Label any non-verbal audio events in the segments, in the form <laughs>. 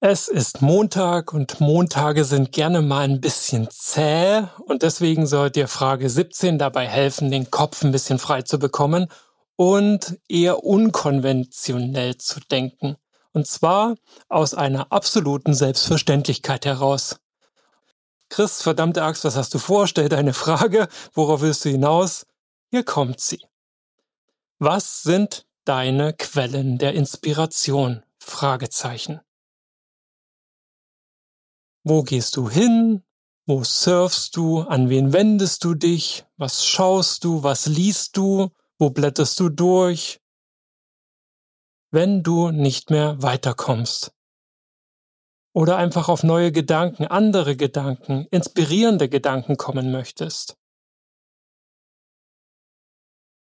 Es ist Montag und Montage sind gerne mal ein bisschen zäh und deswegen soll dir Frage 17 dabei helfen, den Kopf ein bisschen frei zu bekommen und eher unkonventionell zu denken. Und zwar aus einer absoluten Selbstverständlichkeit heraus. Chris, verdammte Axt, was hast du vor? Stell deine Frage. Worauf willst du hinaus? Hier kommt sie. Was sind deine Quellen der Inspiration? Fragezeichen. Wo gehst du hin? Wo surfst du? An wen wendest du dich? Was schaust du? Was liest du? Wo blätterst du durch? Wenn du nicht mehr weiterkommst. Oder einfach auf neue Gedanken, andere Gedanken, inspirierende Gedanken kommen möchtest.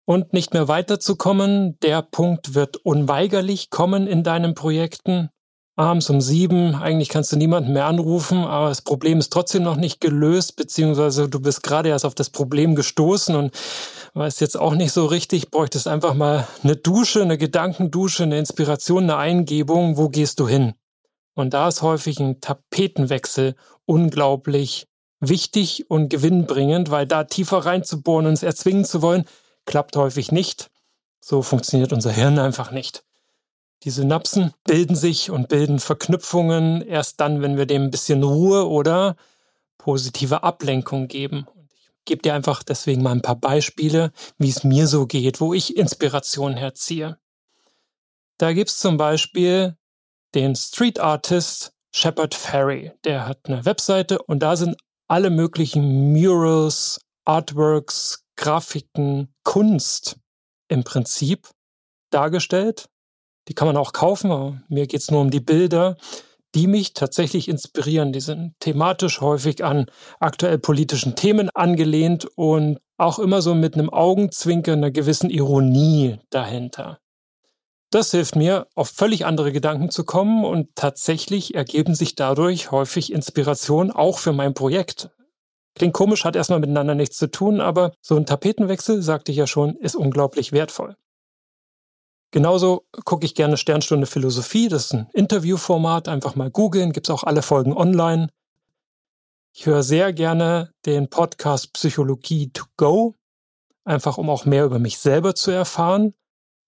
Und nicht mehr weiterzukommen, der Punkt wird unweigerlich kommen in deinen Projekten abends um sieben, eigentlich kannst du niemanden mehr anrufen, aber das Problem ist trotzdem noch nicht gelöst, beziehungsweise du bist gerade erst auf das Problem gestoßen und weißt jetzt auch nicht so richtig, bräuchtest einfach mal eine Dusche, eine Gedankendusche, eine Inspiration, eine Eingebung, wo gehst du hin? Und da ist häufig ein Tapetenwechsel unglaublich wichtig und gewinnbringend, weil da tiefer reinzubohren und es erzwingen zu wollen, klappt häufig nicht. So funktioniert unser Hirn einfach nicht. Die Synapsen bilden sich und bilden Verknüpfungen erst dann, wenn wir dem ein bisschen Ruhe oder positive Ablenkung geben. ich gebe dir einfach deswegen mal ein paar Beispiele, wie es mir so geht, wo ich Inspiration herziehe. Da gibt es zum Beispiel den Street Artist Shepard Ferry. Der hat eine Webseite und da sind alle möglichen Murals, Artworks, Grafiken, Kunst im Prinzip dargestellt die kann man auch kaufen, aber mir geht's nur um die Bilder, die mich tatsächlich inspirieren. Die sind thematisch häufig an aktuell politischen Themen angelehnt und auch immer so mit einem Augenzwinkern, einer gewissen Ironie dahinter. Das hilft mir, auf völlig andere Gedanken zu kommen und tatsächlich ergeben sich dadurch häufig Inspirationen auch für mein Projekt. Klingt komisch, hat erstmal miteinander nichts zu tun, aber so ein Tapetenwechsel, sagte ich ja schon, ist unglaublich wertvoll. Genauso gucke ich gerne Sternstunde Philosophie. Das ist ein Interviewformat. Einfach mal googeln. Gibt es auch alle Folgen online. Ich höre sehr gerne den Podcast Psychologie to go. Einfach um auch mehr über mich selber zu erfahren.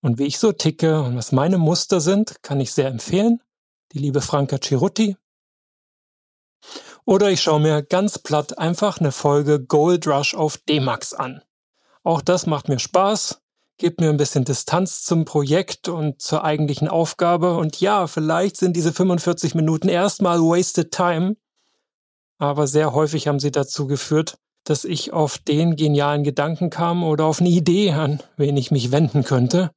Und wie ich so ticke und was meine Muster sind, kann ich sehr empfehlen. Die liebe Franka Cirutti. Oder ich schaue mir ganz platt einfach eine Folge Gold Rush auf D-Max an. Auch das macht mir Spaß gibt mir ein bisschen Distanz zum Projekt und zur eigentlichen Aufgabe. Und ja, vielleicht sind diese 45 Minuten erstmal wasted time, aber sehr häufig haben sie dazu geführt, dass ich auf den genialen Gedanken kam oder auf eine Idee, an wen ich mich wenden könnte.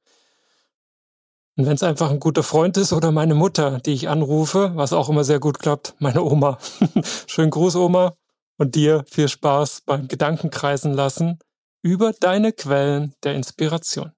Und wenn es einfach ein guter Freund ist oder meine Mutter, die ich anrufe, was auch immer sehr gut klappt, meine Oma. <laughs> Schönen Gruß, Oma. Und dir viel Spaß beim Gedankenkreisen lassen über deine Quellen der Inspiration.